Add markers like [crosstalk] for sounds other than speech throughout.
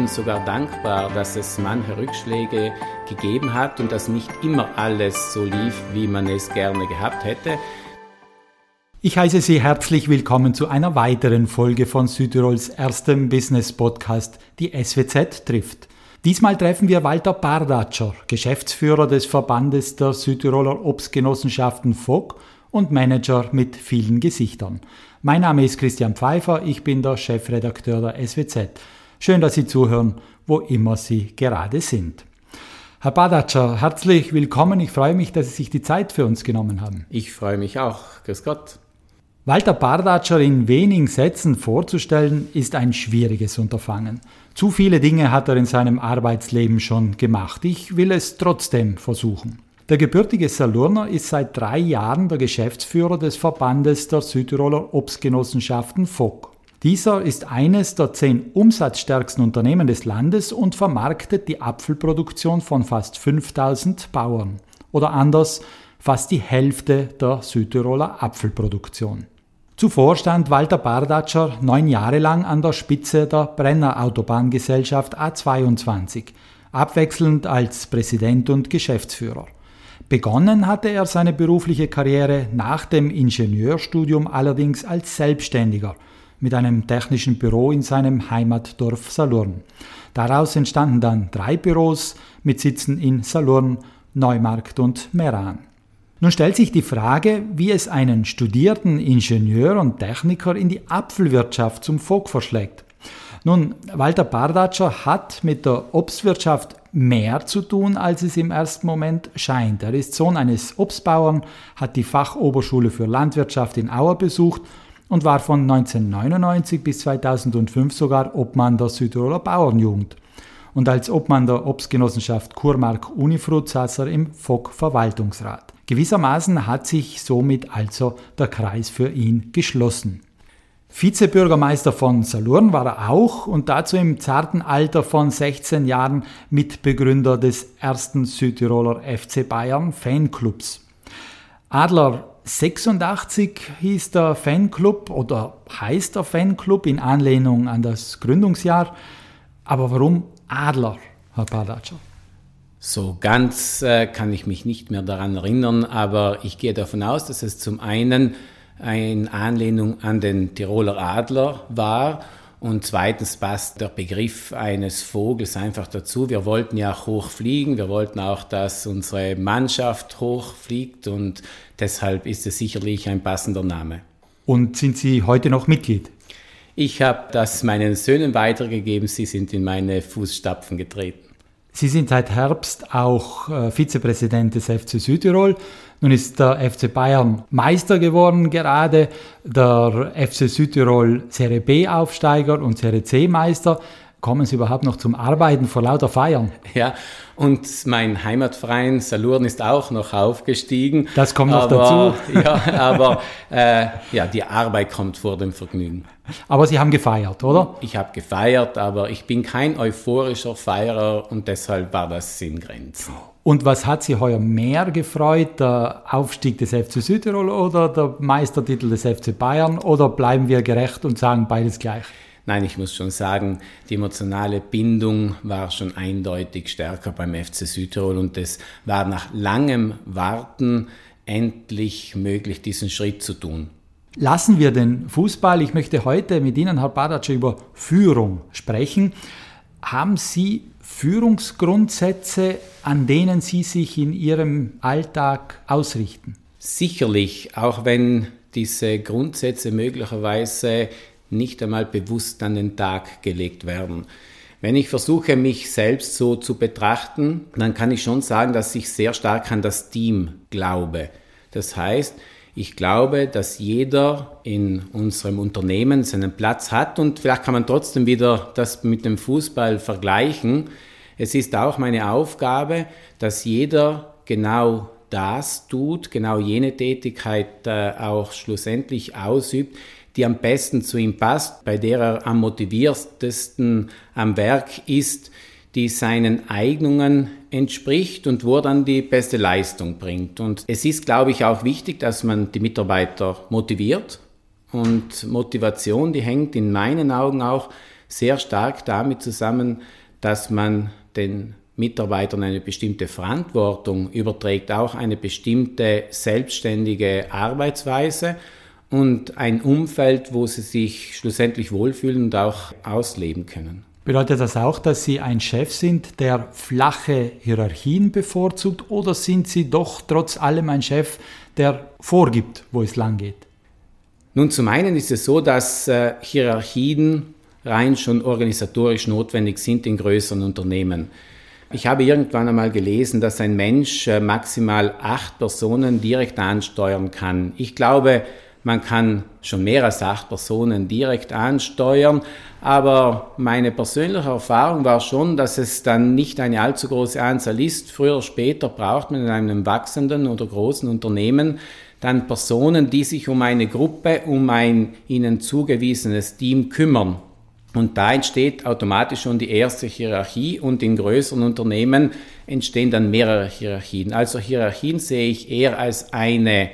bin sogar dankbar, dass es manche Rückschläge gegeben hat und dass nicht immer alles so lief, wie man es gerne gehabt hätte. Ich heiße Sie herzlich willkommen zu einer weiteren Folge von Südtirols erstem Business Podcast, die SWZ trifft. Diesmal treffen wir Walter Bardatscher, Geschäftsführer des Verbandes der Südtiroler Obstgenossenschaften FOG und Manager mit vielen Gesichtern. Mein Name ist Christian Pfeiffer, ich bin der Chefredakteur der SWZ. Schön, dass Sie zuhören, wo immer Sie gerade sind. Herr Badatscher, herzlich willkommen. Ich freue mich, dass Sie sich die Zeit für uns genommen haben. Ich freue mich auch. Grüß Gott. Walter Bardatscher in wenigen Sätzen vorzustellen, ist ein schwieriges Unterfangen. Zu viele Dinge hat er in seinem Arbeitsleben schon gemacht. Ich will es trotzdem versuchen. Der gebürtige Salurner ist seit drei Jahren der Geschäftsführer des Verbandes der Südtiroler Obstgenossenschaften FOG. Dieser ist eines der zehn umsatzstärksten Unternehmen des Landes und vermarktet die Apfelproduktion von fast 5000 Bauern. Oder anders, fast die Hälfte der Südtiroler Apfelproduktion. Zuvor stand Walter Bardatscher neun Jahre lang an der Spitze der Brenner Autobahngesellschaft A22, abwechselnd als Präsident und Geschäftsführer. Begonnen hatte er seine berufliche Karriere nach dem Ingenieurstudium allerdings als Selbstständiger mit einem technischen Büro in seinem Heimatdorf Salurn. Daraus entstanden dann drei Büros mit Sitzen in Salurn, Neumarkt und Meran. Nun stellt sich die Frage, wie es einen studierten Ingenieur und Techniker in die Apfelwirtschaft zum Volk verschlägt. Nun, Walter Bardatscher hat mit der Obstwirtschaft mehr zu tun, als es im ersten Moment scheint. Er ist Sohn eines Obstbauern, hat die Fachoberschule für Landwirtschaft in Auer besucht und war von 1999 bis 2005 sogar Obmann der Südtiroler Bauernjugend. Und als Obmann der Obstgenossenschaft Kurmark Unifrut saß er im FOG Verwaltungsrat. Gewissermaßen hat sich somit also der Kreis für ihn geschlossen. Vizebürgermeister von Salurn war er auch und dazu im zarten Alter von 16 Jahren Mitbegründer des ersten Südtiroler FC Bayern Fanclubs. Adler 86 hieß der Fanclub oder heißt der Fanclub in Anlehnung an das Gründungsjahr. Aber warum Adler, Herr Padatscher? So ganz äh, kann ich mich nicht mehr daran erinnern, aber ich gehe davon aus, dass es zum einen eine Anlehnung an den Tiroler Adler war. Und zweitens passt der Begriff eines Vogels einfach dazu. Wir wollten ja auch hoch fliegen, wir wollten auch, dass unsere Mannschaft hoch fliegt und deshalb ist es sicherlich ein passender Name. Und sind Sie heute noch Mitglied? Ich habe das meinen Söhnen weitergegeben, sie sind in meine Fußstapfen getreten. Sie sind seit Herbst auch äh, Vizepräsident des FC Südtirol. Nun ist der FC Bayern Meister geworden gerade, der FC Südtirol Serie B Aufsteiger und Serie C Meister. Kommen Sie überhaupt noch zum Arbeiten vor lauter Feiern? Ja, und mein Heimatverein Salurn ist auch noch aufgestiegen. Das kommt noch aber, dazu. [laughs] Ja, aber äh, ja, die Arbeit kommt vor dem Vergnügen. Aber Sie haben gefeiert, oder? Ich habe gefeiert, aber ich bin kein euphorischer Feierer und deshalb war das in Grenzen. Und was hat Sie heuer mehr gefreut, der Aufstieg des FC Südtirol oder der Meistertitel des FC Bayern? Oder bleiben wir gerecht und sagen beides gleich? Nein, ich muss schon sagen, die emotionale Bindung war schon eindeutig stärker beim FC Südtirol und es war nach langem Warten endlich möglich, diesen Schritt zu tun. Lassen wir den Fußball. Ich möchte heute mit Ihnen, Herr Badatsche, über Führung sprechen. Haben Sie Führungsgrundsätze, an denen Sie sich in Ihrem Alltag ausrichten? Sicherlich, auch wenn diese Grundsätze möglicherweise nicht einmal bewusst an den Tag gelegt werden. Wenn ich versuche, mich selbst so zu betrachten, dann kann ich schon sagen, dass ich sehr stark an das Team glaube. Das heißt, ich glaube, dass jeder in unserem Unternehmen seinen Platz hat und vielleicht kann man trotzdem wieder das mit dem Fußball vergleichen. Es ist auch meine Aufgabe, dass jeder genau das tut, genau jene Tätigkeit äh, auch schlussendlich ausübt, die am besten zu ihm passt, bei der er am motiviertesten am Werk ist, die seinen Eignungen entspricht und wo dann die beste Leistung bringt. Und es ist, glaube ich, auch wichtig, dass man die Mitarbeiter motiviert. Und Motivation, die hängt in meinen Augen auch sehr stark damit zusammen, dass man den Mitarbeitern eine bestimmte Verantwortung überträgt, auch eine bestimmte selbstständige Arbeitsweise und ein Umfeld, wo sie sich schlussendlich wohlfühlen und auch ausleben können. Bedeutet das auch, dass Sie ein Chef sind, der flache Hierarchien bevorzugt oder sind Sie doch trotz allem ein Chef, der vorgibt, wo es lang geht? Nun, zum einen ist es so, dass äh, Hierarchien rein schon organisatorisch notwendig sind in größeren Unternehmen. Ich habe irgendwann einmal gelesen, dass ein Mensch äh, maximal acht Personen direkt ansteuern kann. Ich glaube, man kann schon mehr als acht Personen direkt ansteuern, aber meine persönliche Erfahrung war schon, dass es dann nicht eine allzu große Anzahl ist. Früher oder später braucht man in einem wachsenden oder großen Unternehmen dann Personen, die sich um eine Gruppe, um ein ihnen zugewiesenes Team kümmern. Und da entsteht automatisch schon die erste Hierarchie und in größeren Unternehmen entstehen dann mehrere Hierarchien. Also Hierarchien sehe ich eher als eine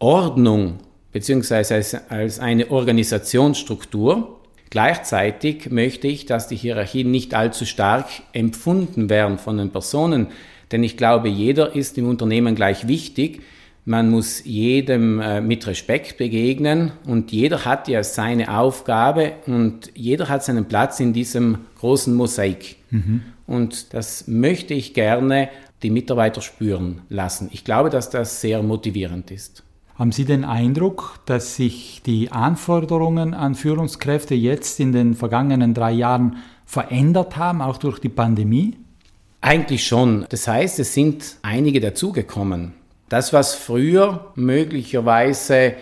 Ordnung beziehungsweise als, als eine Organisationsstruktur. Gleichzeitig möchte ich, dass die Hierarchien nicht allzu stark empfunden werden von den Personen, denn ich glaube, jeder ist im Unternehmen gleich wichtig. Man muss jedem äh, mit Respekt begegnen und jeder hat ja seine Aufgabe und jeder hat seinen Platz in diesem großen Mosaik. Mhm. Und das möchte ich gerne die Mitarbeiter spüren lassen. Ich glaube, dass das sehr motivierend ist. Haben Sie den Eindruck, dass sich die Anforderungen an Führungskräfte jetzt in den vergangenen drei Jahren verändert haben, auch durch die Pandemie? Eigentlich schon. Das heißt, es sind einige dazugekommen. Das, was früher möglicherweise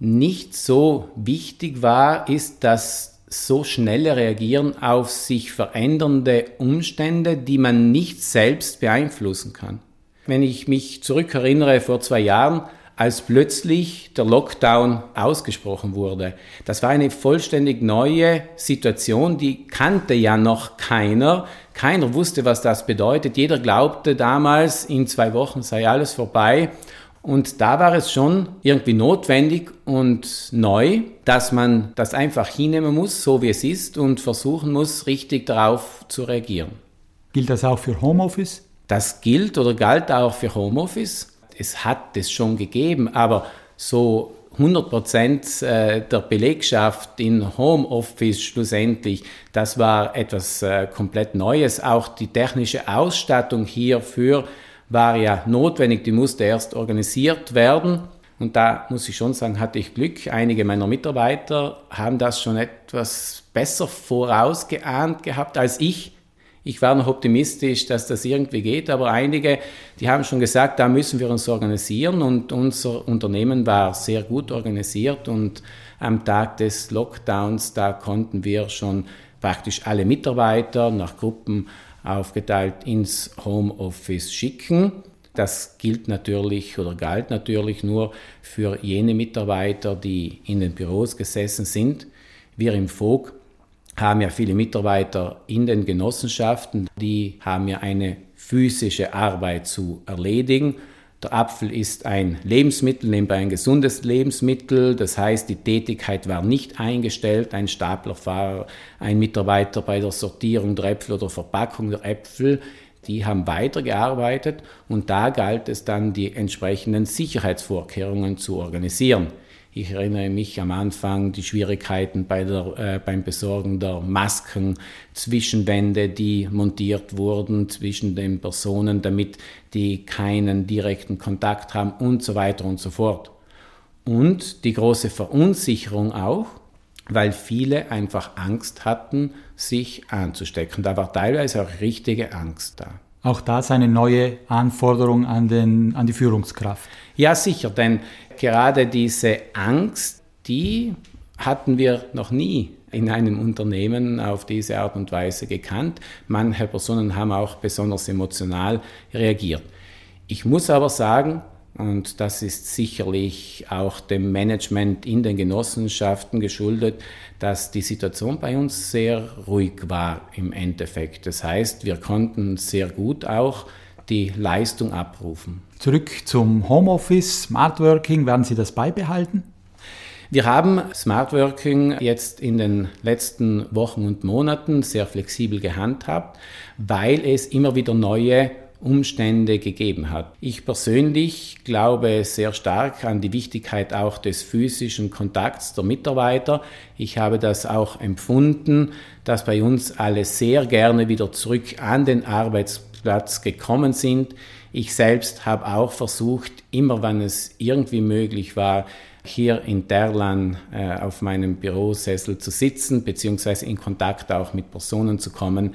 nicht so wichtig war, ist das so schnelle Reagieren auf sich verändernde Umstände, die man nicht selbst beeinflussen kann. Wenn ich mich zurückerinnere, vor zwei Jahren als plötzlich der Lockdown ausgesprochen wurde. Das war eine vollständig neue Situation, die kannte ja noch keiner. Keiner wusste, was das bedeutet. Jeder glaubte damals, in zwei Wochen sei alles vorbei. Und da war es schon irgendwie notwendig und neu, dass man das einfach hinnehmen muss, so wie es ist, und versuchen muss, richtig darauf zu reagieren. Gilt das auch für Homeoffice? Das gilt oder galt auch für Homeoffice es hat es schon gegeben, aber so 100 Prozent äh, der Belegschaft in Homeoffice schlussendlich, das war etwas äh, komplett Neues. Auch die technische Ausstattung hierfür war ja notwendig, die musste erst organisiert werden. Und da muss ich schon sagen, hatte ich Glück. Einige meiner Mitarbeiter haben das schon etwas besser vorausgeahnt gehabt als ich. Ich war noch optimistisch, dass das irgendwie geht, aber einige, die haben schon gesagt, da müssen wir uns organisieren und unser Unternehmen war sehr gut organisiert und am Tag des Lockdowns, da konnten wir schon praktisch alle Mitarbeiter nach Gruppen aufgeteilt ins Homeoffice schicken. Das gilt natürlich oder galt natürlich nur für jene Mitarbeiter, die in den Büros gesessen sind. Wir im FOG haben ja viele Mitarbeiter in den Genossenschaften, die haben ja eine physische Arbeit zu erledigen. Der Apfel ist ein Lebensmittel, nebenbei ein gesundes Lebensmittel. Das heißt, die Tätigkeit war nicht eingestellt. Ein Staplerfahrer, ein Mitarbeiter bei der Sortierung der Äpfel oder Verpackung der Äpfel, die haben weitergearbeitet und da galt es dann, die entsprechenden Sicherheitsvorkehrungen zu organisieren. Ich erinnere mich am Anfang die Schwierigkeiten bei der, äh, beim Besorgen der Masken, Zwischenwände, die montiert wurden zwischen den Personen, damit die keinen direkten Kontakt haben und so weiter und so fort. Und die große Verunsicherung auch, weil viele einfach Angst hatten, sich anzustecken. Da war teilweise auch richtige Angst da. Auch das eine neue Anforderung an, den, an die Führungskraft. Ja, sicher, denn gerade diese Angst, die hatten wir noch nie in einem Unternehmen auf diese Art und Weise gekannt. Manche Personen haben auch besonders emotional reagiert. Ich muss aber sagen, und das ist sicherlich auch dem Management in den Genossenschaften geschuldet, dass die Situation bei uns sehr ruhig war im Endeffekt. Das heißt, wir konnten sehr gut auch die Leistung abrufen. Zurück zum Homeoffice, Smart Working, werden Sie das beibehalten? Wir haben Smart Working jetzt in den letzten Wochen und Monaten sehr flexibel gehandhabt, weil es immer wieder neue Umstände gegeben hat. Ich persönlich glaube sehr stark an die Wichtigkeit auch des physischen Kontakts der Mitarbeiter. Ich habe das auch empfunden, dass bei uns alle sehr gerne wieder zurück an den Arbeitsplatz gekommen sind. Ich selbst habe auch versucht, immer wenn es irgendwie möglich war, hier in Derlan äh, auf meinem Bürosessel zu sitzen, beziehungsweise in Kontakt auch mit Personen zu kommen.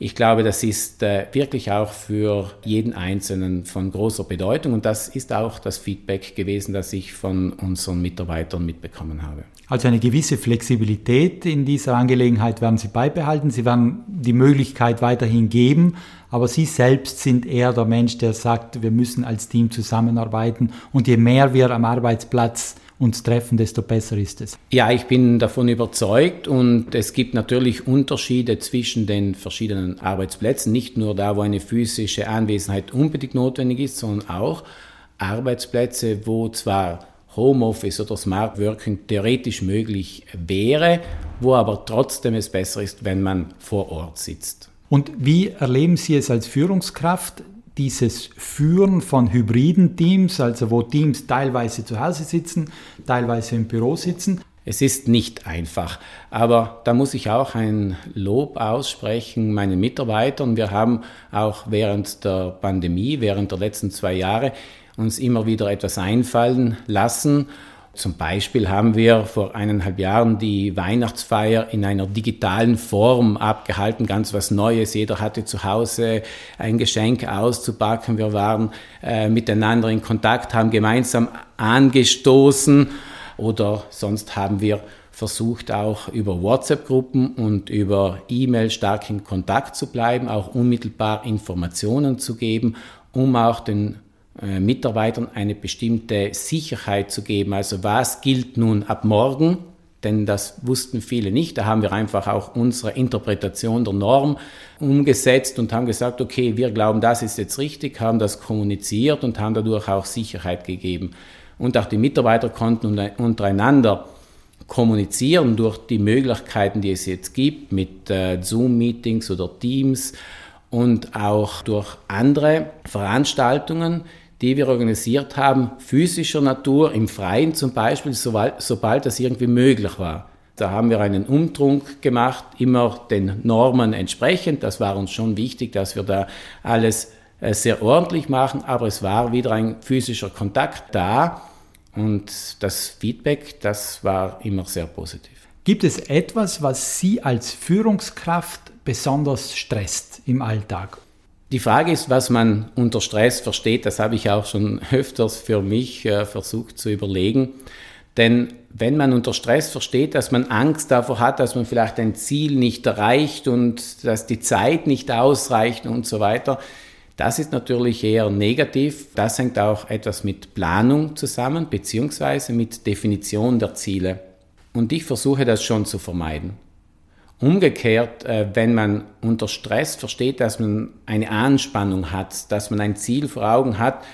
Ich glaube, das ist äh, wirklich auch für jeden Einzelnen von großer Bedeutung und das ist auch das Feedback gewesen, das ich von unseren Mitarbeitern mitbekommen habe. Also eine gewisse Flexibilität in dieser Angelegenheit werden Sie beibehalten. Sie werden die Möglichkeit weiterhin geben, aber Sie selbst sind eher der Mensch, der sagt, wir müssen als Team zusammenarbeiten und je mehr wir am Arbeitsplatz uns treffen, desto besser ist es. Ja, ich bin davon überzeugt und es gibt natürlich Unterschiede zwischen den verschiedenen Arbeitsplätzen, nicht nur da, wo eine physische Anwesenheit unbedingt notwendig ist, sondern auch Arbeitsplätze, wo zwar Homeoffice oder Smart Working theoretisch möglich wäre, wo aber trotzdem es besser ist, wenn man vor Ort sitzt. Und wie erleben Sie es als Führungskraft? Dieses Führen von hybriden Teams, also wo Teams teilweise zu Hause sitzen, teilweise im Büro sitzen. Es ist nicht einfach, aber da muss ich auch ein Lob aussprechen meinen Mitarbeitern. Wir haben auch während der Pandemie, während der letzten zwei Jahre uns immer wieder etwas einfallen lassen zum Beispiel haben wir vor eineinhalb Jahren die Weihnachtsfeier in einer digitalen Form abgehalten, ganz was Neues. Jeder hatte zu Hause ein Geschenk auszupacken. Wir waren äh, miteinander in Kontakt, haben gemeinsam angestoßen oder sonst haben wir versucht auch über WhatsApp-Gruppen und über E-Mail stark in Kontakt zu bleiben, auch unmittelbar Informationen zu geben, um auch den Mitarbeitern eine bestimmte Sicherheit zu geben. Also was gilt nun ab morgen? Denn das wussten viele nicht. Da haben wir einfach auch unsere Interpretation der Norm umgesetzt und haben gesagt, okay, wir glauben, das ist jetzt richtig, haben das kommuniziert und haben dadurch auch Sicherheit gegeben. Und auch die Mitarbeiter konnten untereinander kommunizieren durch die Möglichkeiten, die es jetzt gibt mit äh, Zoom-Meetings oder Teams und auch durch andere Veranstaltungen, die wir organisiert haben, physischer Natur, im Freien zum Beispiel, sobald, sobald das irgendwie möglich war. Da haben wir einen Umtrunk gemacht, immer den Normen entsprechend. Das war uns schon wichtig, dass wir da alles äh, sehr ordentlich machen, aber es war wieder ein physischer Kontakt da und das Feedback, das war immer sehr positiv. Gibt es etwas, was Sie als Führungskraft besonders stresst im Alltag? Die Frage ist, was man unter Stress versteht. Das habe ich auch schon [laughs] öfters für mich äh, versucht zu überlegen. Denn wenn man unter Stress versteht, dass man Angst davor hat, dass man vielleicht ein Ziel nicht erreicht und dass die Zeit nicht ausreicht und so weiter, das ist natürlich eher negativ. Das hängt auch etwas mit Planung zusammen, beziehungsweise mit Definition der Ziele. Und ich versuche das schon zu vermeiden. Umgekehrt, äh, wenn man unter Stress versteht, dass man eine Anspannung hat, dass man ein Ziel vor Augen hat,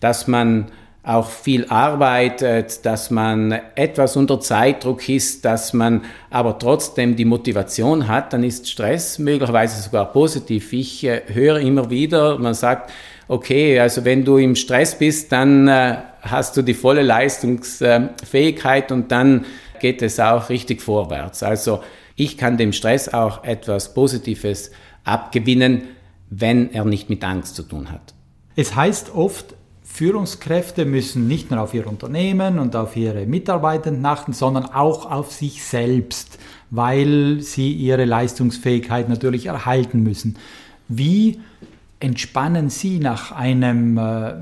dass man auch viel arbeitet, dass man etwas unter Zeitdruck ist, dass man aber trotzdem die Motivation hat, dann ist Stress möglicherweise sogar positiv. Ich äh, höre immer wieder, man sagt, okay, also wenn du im Stress bist, dann äh, hast du die volle Leistungsfähigkeit und dann geht es auch richtig vorwärts. Also ich kann dem Stress auch etwas Positives abgewinnen, wenn er nicht mit Angst zu tun hat. Es heißt oft, Führungskräfte müssen nicht nur auf ihr Unternehmen und auf ihre Mitarbeitenden achten, sondern auch auf sich selbst, weil sie ihre Leistungsfähigkeit natürlich erhalten müssen. Wie entspannen Sie nach einem äh,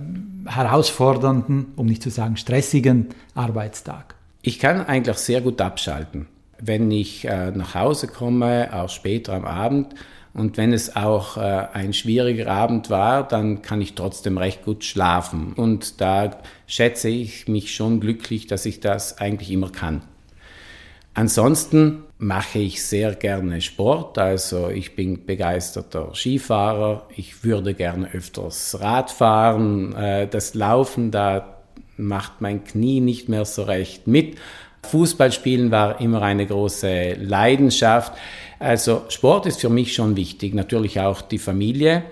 herausfordernden, um nicht zu sagen stressigen Arbeitstag? Ich kann eigentlich sehr gut abschalten wenn ich äh, nach Hause komme, auch später am Abend, und wenn es auch äh, ein schwieriger Abend war, dann kann ich trotzdem recht gut schlafen. Und da schätze ich mich schon glücklich, dass ich das eigentlich immer kann. Ansonsten mache ich sehr gerne Sport, also ich bin begeisterter Skifahrer, ich würde gerne öfters Rad fahren, äh, das Laufen, da macht mein Knie nicht mehr so recht mit, Fußballspielen war immer eine große Leidenschaft. Also Sport ist für mich schon wichtig, natürlich auch die Familie.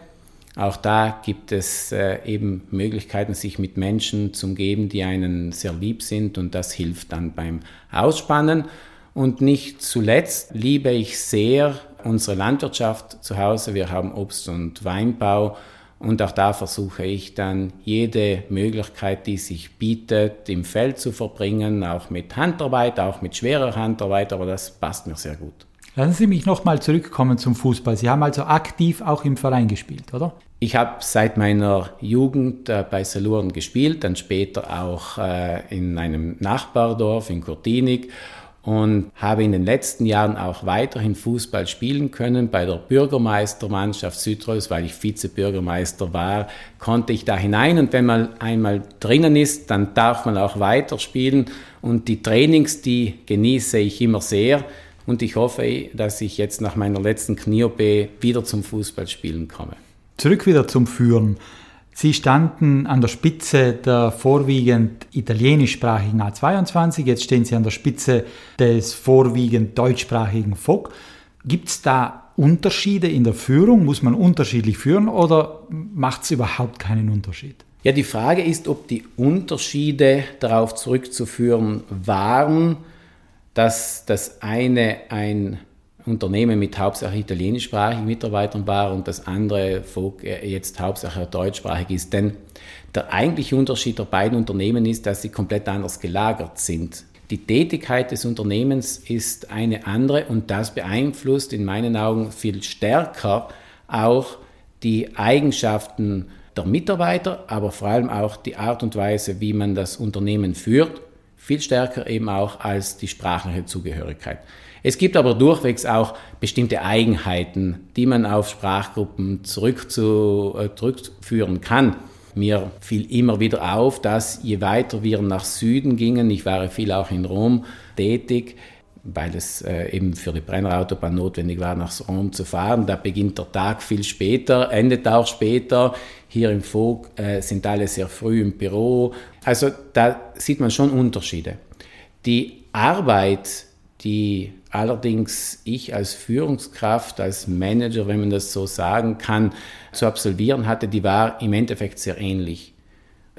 Auch da gibt es äh, eben Möglichkeiten, sich mit Menschen zu umgeben, die einen sehr lieb sind und das hilft dann beim Ausspannen. Und nicht zuletzt liebe ich sehr unsere Landwirtschaft zu Hause. Wir haben Obst- und Weinbau und auch da versuche ich dann jede Möglichkeit, die sich bietet, im Feld zu verbringen, auch mit Handarbeit, auch mit schwerer Handarbeit, aber das passt mir sehr gut. Lassen Sie mich nochmal zurückkommen zum Fußball. Sie haben also aktiv auch im Verein gespielt, oder? Ich habe seit meiner Jugend äh, bei Saluren gespielt, dann später auch äh, in einem Nachbardorf in Kurtinik und habe in den letzten Jahren auch weiterhin Fußball spielen können. Bei der Bürgermeistermannschaft Südtirol, weil ich Vizebürgermeister war, konnte ich da hinein und wenn man einmal drinnen ist, dann darf man auch weiterspielen und die Trainings, die genieße ich immer sehr und ich hoffe, dass ich jetzt nach meiner letzten Knie-OP wieder zum Fußballspielen komme. Zurück wieder zum Führen. Sie standen an der Spitze der vorwiegend italienischsprachigen A22, jetzt stehen Sie an der Spitze des vorwiegend deutschsprachigen FOG. Gibt es da Unterschiede in der Führung? Muss man unterschiedlich führen oder macht es überhaupt keinen Unterschied? Ja, die Frage ist, ob die Unterschiede darauf zurückzuführen waren, dass das eine ein Unternehmen mit hauptsächlich italienischsprachigen Mitarbeitern war und das andere äh, jetzt hauptsächlich deutschsprachig ist. Denn der eigentliche Unterschied der beiden Unternehmen ist, dass sie komplett anders gelagert sind. Die Tätigkeit des Unternehmens ist eine andere und das beeinflusst in meinen Augen viel stärker auch die Eigenschaften der Mitarbeiter, aber vor allem auch die Art und Weise, wie man das Unternehmen führt viel stärker eben auch als die sprachliche Zugehörigkeit. Es gibt aber durchwegs auch bestimmte Eigenheiten, die man auf Sprachgruppen zurückzu, äh, zurückführen kann. Mir fiel immer wieder auf, dass je weiter wir nach Süden gingen, ich war viel auch in Rom tätig, weil es äh, eben für die Brennerautobahn notwendig war, nach Rom zu fahren. Da beginnt der Tag viel später, endet auch später. Hier im Vogt äh, sind alle sehr früh im Büro. Also da sieht man schon Unterschiede. Die Arbeit, die allerdings ich als Führungskraft, als Manager, wenn man das so sagen kann, zu absolvieren hatte, die war im Endeffekt sehr ähnlich.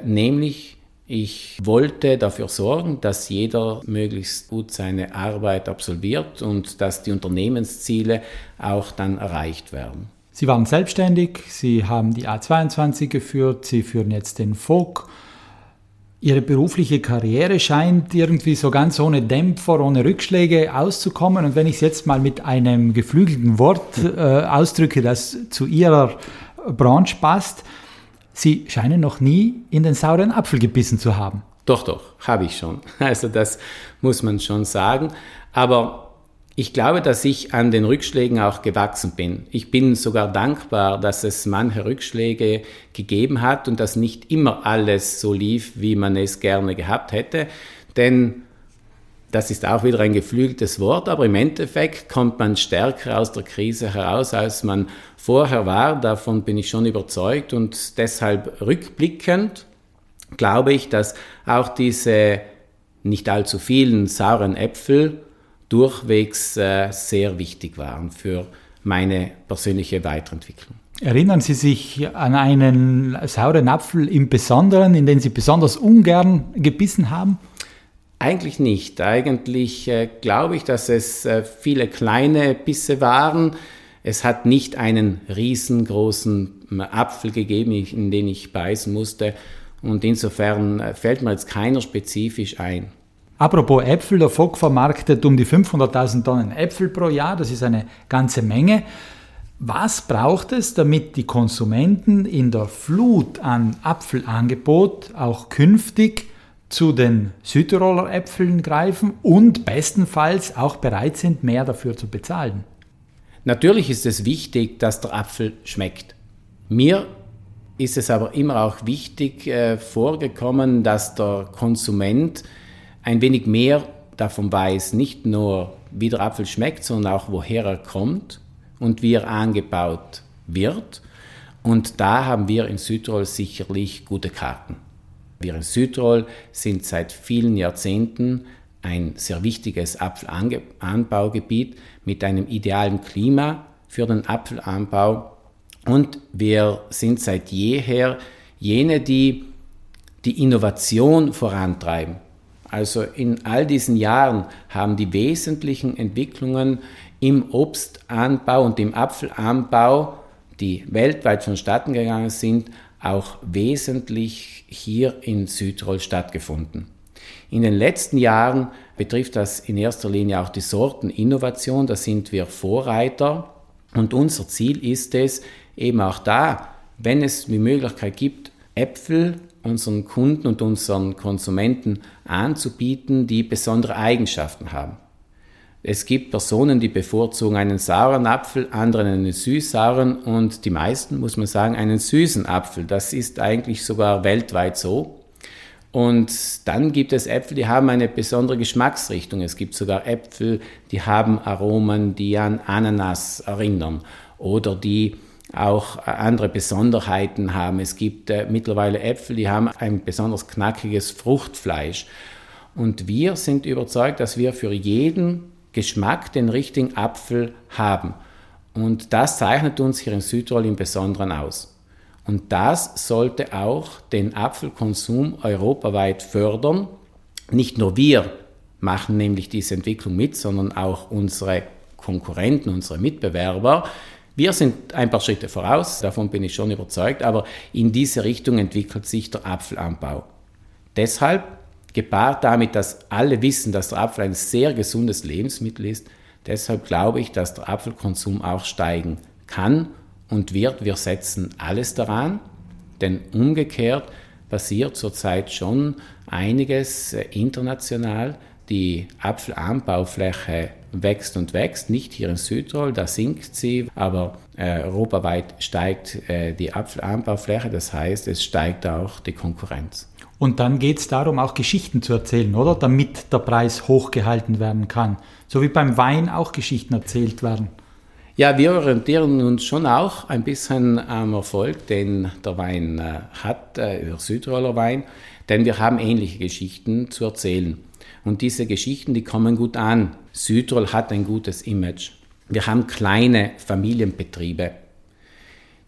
Nämlich ich wollte dafür sorgen, dass jeder möglichst gut seine Arbeit absolviert und dass die Unternehmensziele auch dann erreicht werden. Sie waren selbstständig, Sie haben die A22 geführt, Sie führen jetzt den FOG. Ihre berufliche Karriere scheint irgendwie so ganz ohne Dämpfer, ohne Rückschläge auszukommen. Und wenn ich es jetzt mal mit einem geflügelten Wort äh, ausdrücke, das zu Ihrer Branche passt, Sie scheinen noch nie in den sauren Apfel gebissen zu haben. Doch, doch, habe ich schon. [laughs] Also das muss man schon sagen. Aber ich glaube, dass ich an den Rückschlägen auch gewachsen bin. Ich bin sogar dankbar, dass es manche Rückschläge gegeben hat und dass nicht immer alles so lief, wie man es gerne gehabt hätte. Denn das ist auch wieder ein geflügeltes Wort, aber im Endeffekt kommt man stärker aus der Krise heraus, als man vorher war. Davon bin ich schon überzeugt und deshalb rückblickend glaube ich, dass auch diese nicht allzu vielen sauren Äpfel durchwegs äh, sehr wichtig waren für meine persönliche Weiterentwicklung. Erinnern Sie sich an einen sauren Apfel im Besonderen, in den Sie besonders ungern gebissen haben? Eigentlich nicht. Eigentlich äh, glaube ich, dass es äh, viele kleine Bisse waren. Es hat nicht einen riesengroßen äh, Apfel gegeben, in den ich beißen musste. Und insofern äh, fällt mir jetzt keiner spezifisch ein. Apropos Äpfel, der Fock vermarktet um die 500.000 Tonnen Äpfel pro Jahr. Das ist eine ganze Menge. Was braucht es, damit die Konsumenten in der Flut an Apfelangebot auch künftig zu den Südtiroler Äpfeln greifen und bestenfalls auch bereit sind, mehr dafür zu bezahlen. Natürlich ist es wichtig, dass der Apfel schmeckt. Mir ist es aber immer auch wichtig äh, vorgekommen, dass der Konsument ein wenig mehr davon weiß, nicht nur wie der Apfel schmeckt, sondern auch woher er kommt und wie er angebaut wird. Und da haben wir in Südtirol sicherlich gute Karten. Wir in Südtirol sind seit vielen Jahrzehnten ein sehr wichtiges Apfelanbaugebiet mit einem idealen Klima für den Apfelanbau. Und wir sind seit jeher jene, die die Innovation vorantreiben. Also in all diesen Jahren haben die wesentlichen Entwicklungen im Obstanbau und im Apfelanbau, die weltweit vonstatten gegangen sind, auch wesentlich hier in Südtirol stattgefunden. In den letzten Jahren betrifft das in erster Linie auch die Sorteninnovation, da sind wir Vorreiter und unser Ziel ist es, eben auch da, wenn es die Möglichkeit gibt, Äpfel unseren Kunden und unseren Konsumenten anzubieten, die besondere Eigenschaften haben. Es gibt Personen, die bevorzugen einen sauren Apfel, andere einen süß-sauren und die meisten, muss man sagen, einen süßen Apfel. Das ist eigentlich sogar weltweit so. Und dann gibt es Äpfel, die haben eine besondere Geschmacksrichtung. Es gibt sogar Äpfel, die haben Aromen, die an Ananas erinnern oder die auch andere Besonderheiten haben. Es gibt äh, mittlerweile Äpfel, die haben ein besonders knackiges Fruchtfleisch. Und wir sind überzeugt, dass wir für jeden Geschmack den richtigen Apfel haben. Und das zeichnet uns hier in Südtirol im Besonderen aus. Und das sollte auch den Apfelkonsum europaweit fördern. Nicht nur wir machen nämlich diese Entwicklung mit, sondern auch unsere Konkurrenten, unsere Mitbewerber. Wir sind ein paar Schritte voraus, davon bin ich schon überzeugt, aber in diese Richtung entwickelt sich der Apfelanbau. Deshalb, gepaart damit, dass alle wissen, dass der Apfel ein sehr gesundes Lebensmittel ist, deshalb glaube ich, dass der Apfelkonsum auch steigen kann und wird. Wir setzen alles daran, denn umgekehrt passiert zurzeit schon einiges äh, international. Die Apfelanbaufläche wächst und wächst, nicht hier in Südtirol, da sinkt sie, aber äh, europaweit steigt äh, die Apfelanbaufläche, das heißt, es steigt auch die Konkurrenz. Und dann geht es darum, auch Geschichten zu erzählen, oder? Damit der Preis hochgehalten werden kann. So wie beim Wein auch Geschichten erzählt werden. Ja, wir orientieren uns schon auch ein bisschen am Erfolg, den der Wein äh, hat, äh, der Südtiroler Wein, denn wir haben ähnliche Geschichten zu erzählen. Und diese Geschichten, die kommen gut an. Südtirol hat ein gutes Image. Wir haben kleine Familienbetriebe.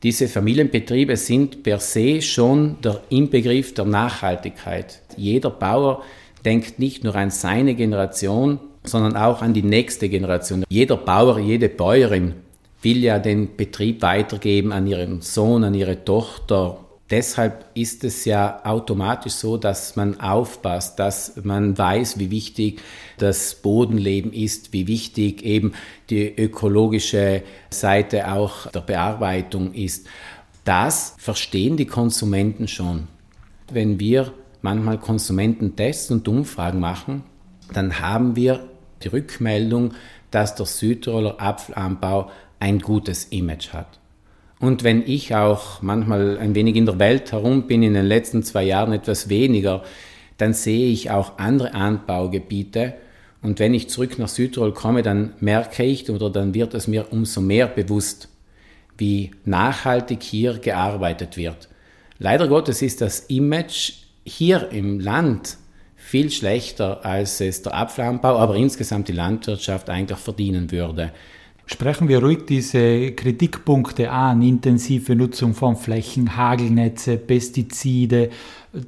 Diese Familienbetriebe sind per se schon der Inbegriff der Nachhaltigkeit. Jeder Bauer denkt nicht nur an seine Generation, sondern auch an die nächste Generation. Jeder Bauer, jede Bäuerin will ja den Betrieb weitergeben an ihren Sohn, an ihre Tochter. Deshalb ist es ja automatisch so, dass man aufpasst, dass man weiß, wie wichtig das Bodenleben ist, wie wichtig eben die ökologische Seite auch der Bearbeitung ist. Das verstehen die Konsumenten schon. Wenn wir manchmal Konsumententests und Umfragen machen, dann haben wir die Rückmeldung, dass der Südtiroler Apfelanbau ein gutes Image hat. Und wenn ich auch manchmal ein wenig in der Welt herum bin, in den letzten zwei Jahren etwas weniger, dann sehe ich auch andere Anbaugebiete. Und wenn ich zurück nach Südtirol komme, dann merke ich oder dann wird es mir umso mehr bewusst, wie nachhaltig hier gearbeitet wird. Leider Gottes ist das Image hier im Land viel schlechter, als es der Apfelanbau, aber insgesamt die Landwirtschaft eigentlich verdienen würde. Sprechen wir ruhig diese Kritikpunkte an, intensive Nutzung von Flächen, Hagelnetze, Pestizide,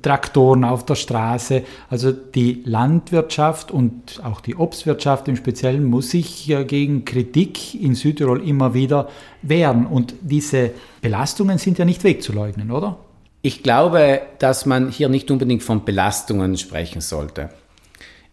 Traktoren auf der Straße. Also die Landwirtschaft und auch die Obstwirtschaft im Speziellen muss sich gegen Kritik in Südtirol immer wieder wehren. Und diese Belastungen sind ja nicht wegzuleugnen, oder? Ich glaube, dass man hier nicht unbedingt von Belastungen sprechen sollte.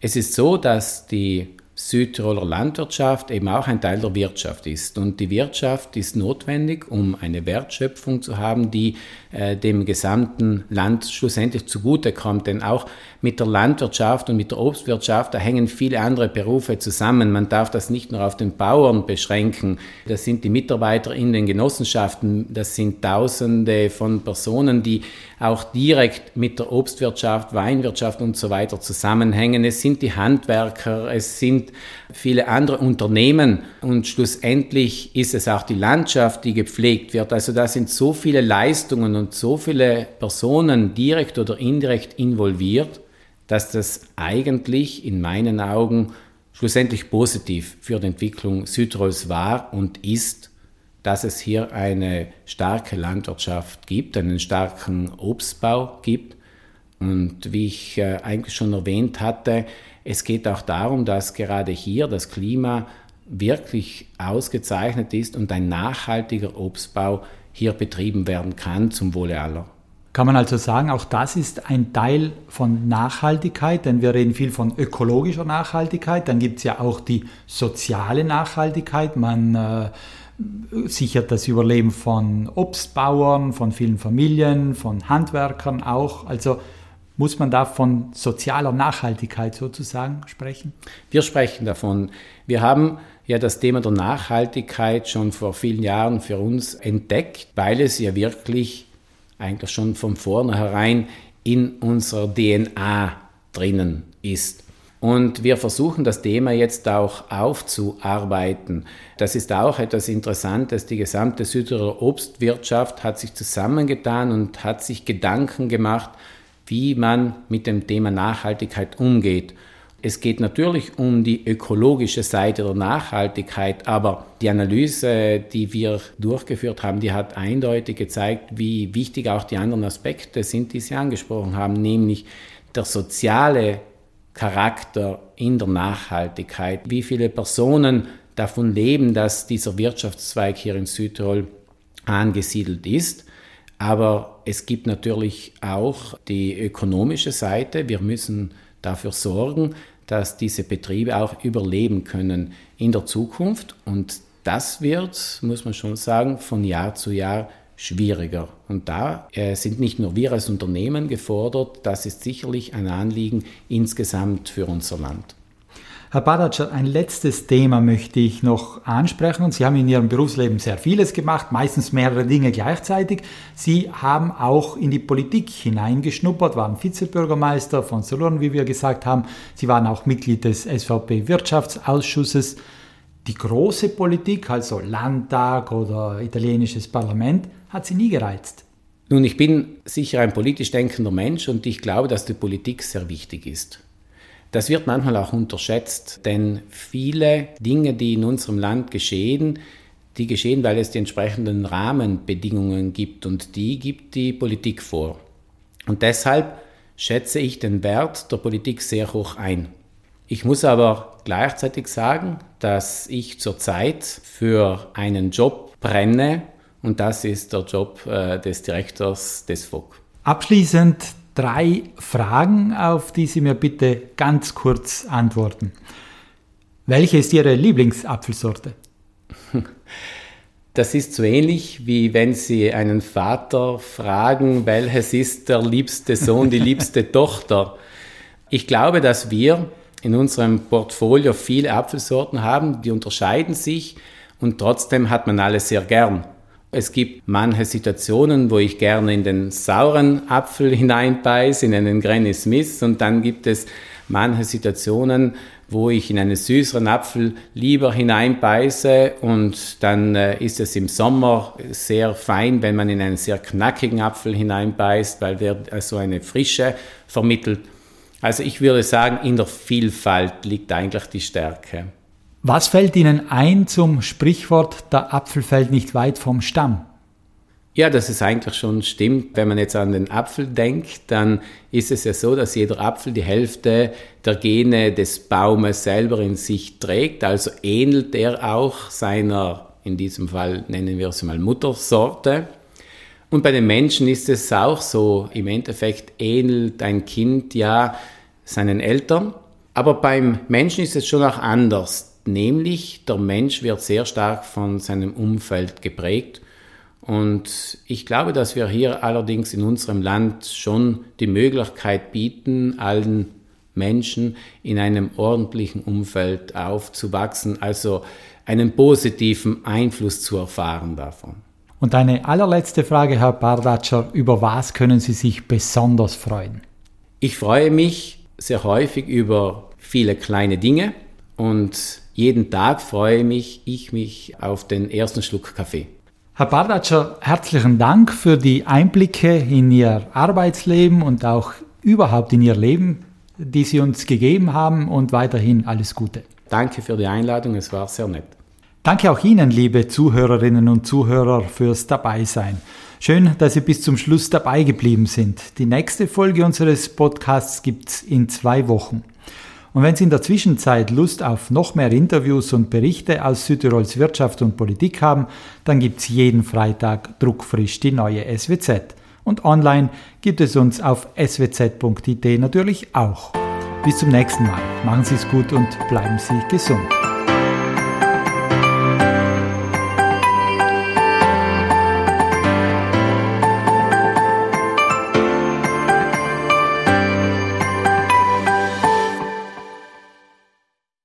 Es ist so, dass die Südtiroler Landwirtschaft eben auch ein Teil der Wirtschaft ist. Und die Wirtschaft ist notwendig, um eine Wertschöpfung zu haben, die äh, dem gesamten Land schlussendlich zugutekommt. Denn auch mit der Landwirtschaft und mit der Obstwirtschaft, da hängen viele andere Berufe zusammen. Man darf das nicht nur auf den Bauern beschränken. Das sind die Mitarbeiter in den Genossenschaften, das sind Tausende von Personen, die auch direkt mit der Obstwirtschaft, Weinwirtschaft und so weiter zusammenhängen. Es sind die Handwerker, es sind viele andere Unternehmen und schlussendlich ist es auch die Landschaft, die gepflegt wird. Also da sind so viele Leistungen und so viele Personen direkt oder indirekt involviert, dass das eigentlich in meinen Augen schlussendlich positiv für die Entwicklung Südtirols war und ist, dass es hier eine starke Landwirtschaft gibt, einen starken Obstbau gibt. Und wie ich äh, eigentlich schon erwähnt hatte, es geht auch darum, dass gerade hier das Klima wirklich ausgezeichnet ist und ein nachhaltiger Obstbau hier betrieben werden kann zum Wohle aller. Kann man also sagen, auch das ist ein Teil von Nachhaltigkeit, denn wir reden viel von ökologischer Nachhaltigkeit, dann gibt es ja auch die soziale Nachhaltigkeit, man äh, sichert das Überleben von Obstbauern, von vielen Familien, von Handwerkern auch. Also muss man da von sozialer Nachhaltigkeit sozusagen sprechen? Wir sprechen davon. Wir haben ja das Thema der Nachhaltigkeit schon vor vielen Jahren für uns entdeckt, weil es ja wirklich eigentlich schon von vornherein in unserer DNA drinnen ist. Und wir versuchen das Thema jetzt auch aufzuarbeiten. Das ist auch etwas Interessantes. Die gesamte Südtiroler Obstwirtschaft hat sich zusammengetan und hat sich Gedanken gemacht, wie man mit dem Thema Nachhaltigkeit umgeht. Es geht natürlich um die ökologische Seite der Nachhaltigkeit, aber die Analyse, die wir durchgeführt haben, die hat eindeutig gezeigt, wie wichtig auch die anderen Aspekte sind, die Sie angesprochen haben, nämlich der soziale Charakter in der Nachhaltigkeit, wie viele Personen davon leben, dass dieser Wirtschaftszweig hier in Südtirol angesiedelt ist. Aber es gibt natürlich auch die ökonomische Seite. Wir müssen dafür sorgen, dass diese Betriebe auch überleben können in der Zukunft. Und das wird, muss man schon sagen, von Jahr zu Jahr schwieriger. Und da äh, sind nicht nur wir als Unternehmen gefordert, das ist sicherlich ein Anliegen insgesamt für unser Land. Herr Badatscher, ein letztes Thema möchte ich noch ansprechen. Sie haben in Ihrem Berufsleben sehr vieles gemacht, meistens mehrere Dinge gleichzeitig. Sie haben auch in die Politik hineingeschnuppert, waren Vizebürgermeister von Solon, wie wir gesagt haben. Sie waren auch Mitglied des SVP-Wirtschaftsausschusses. Die große Politik, also Landtag oder italienisches Parlament, hat Sie nie gereizt. Nun, ich bin sicher ein politisch denkender Mensch und ich glaube, dass die Politik sehr wichtig ist. Das wird manchmal auch unterschätzt, denn viele Dinge, die in unserem Land geschehen, die geschehen, weil es die entsprechenden Rahmenbedingungen gibt und die gibt die Politik vor. Und deshalb schätze ich den Wert der Politik sehr hoch ein. Ich muss aber gleichzeitig sagen, dass ich zurzeit für einen Job brenne und das ist der Job äh, des Direktors des FOG. Abschließend drei Fragen, auf die Sie mir bitte ganz kurz antworten. Welche ist Ihre Lieblingsapfelsorte? Das ist so ähnlich, wie wenn Sie einen Vater fragen, welches ist der liebste Sohn, die liebste [laughs] Tochter. Ich glaube, dass wir in unserem Portfolio viele Apfelsorten haben, die unterscheiden sich und trotzdem hat man alles sehr gern. Es gibt manche Situationen, wo ich gerne in den sauren Apfel [laughs] hineinbeiße, in einen Granny Smith, und dann gibt es manche Situationen, wo ich in einen süßeren Apfel lieber hineinbeiße und dann äh, ist es im Sommer sehr fein, wenn man in einen sehr knackigen Apfel hineinbeißt, weil der so also eine Frische vermittelt. Also ich würde sagen, in der Vielfalt liegt eigentlich die Stärke. Was fällt Ihnen ein zum Sprichwort, der Apfel fällt nicht weit vom Stamm? Ja, dass es eigentlich schon stimmt. Wenn man jetzt an den Apfel denkt, dann ist es ja so, dass jeder Apfel die Hälfte der Gene des Baumes selber in sich trägt. Also ähnelt er auch seiner, in diesem Fall nennen wir es mal Muttersorte. Und bei den Menschen ist es auch so. Im Endeffekt ähnelt ein Kind ja seinen Eltern. Aber beim Menschen ist es schon auch anders nämlich der Mensch wird sehr stark von seinem Umfeld geprägt. Und ich glaube, dass wir hier allerdings in unserem Land schon die Möglichkeit bieten, allen Menschen in einem ordentlichen Umfeld aufzuwachsen, also einen positiven Einfluss zu erfahren davon. Und eine allerletzte Frage, Herr Bardatscher, über was können Sie sich besonders freuen? Ich freue mich sehr häufig über viele kleine Dinge und jeden Tag freue mich, ich mich auf den ersten Schluck Kaffee. Herr Bardatscher, herzlichen Dank für die Einblicke in Ihr Arbeitsleben und auch überhaupt in Ihr Leben. die Sie uns gegeben haben und weiterhin alles Gute. Danke für die Einladung, es war sehr nett. Danke auch Ihnen, liebe Zuhörerinnen und Zuhörer, fürs Dabeisein. Schön, dass Sie bis zum Schluss dabei geblieben sind. Die nächste Folge unseres Podcasts gibt's in zwei Wochen. Und wenn Sie in der Zwischenzeit Lust auf noch mehr Interviews und Berichte aus Südtirols Wirtschaft und Politik haben, dann gibt's jeden Freitag druckfrisch die neue SWZ. Und online gibt es uns auf swz.it natürlich auch. Bis zum nächsten Mal. Machen Sie es gut und bleiben Sie gesund.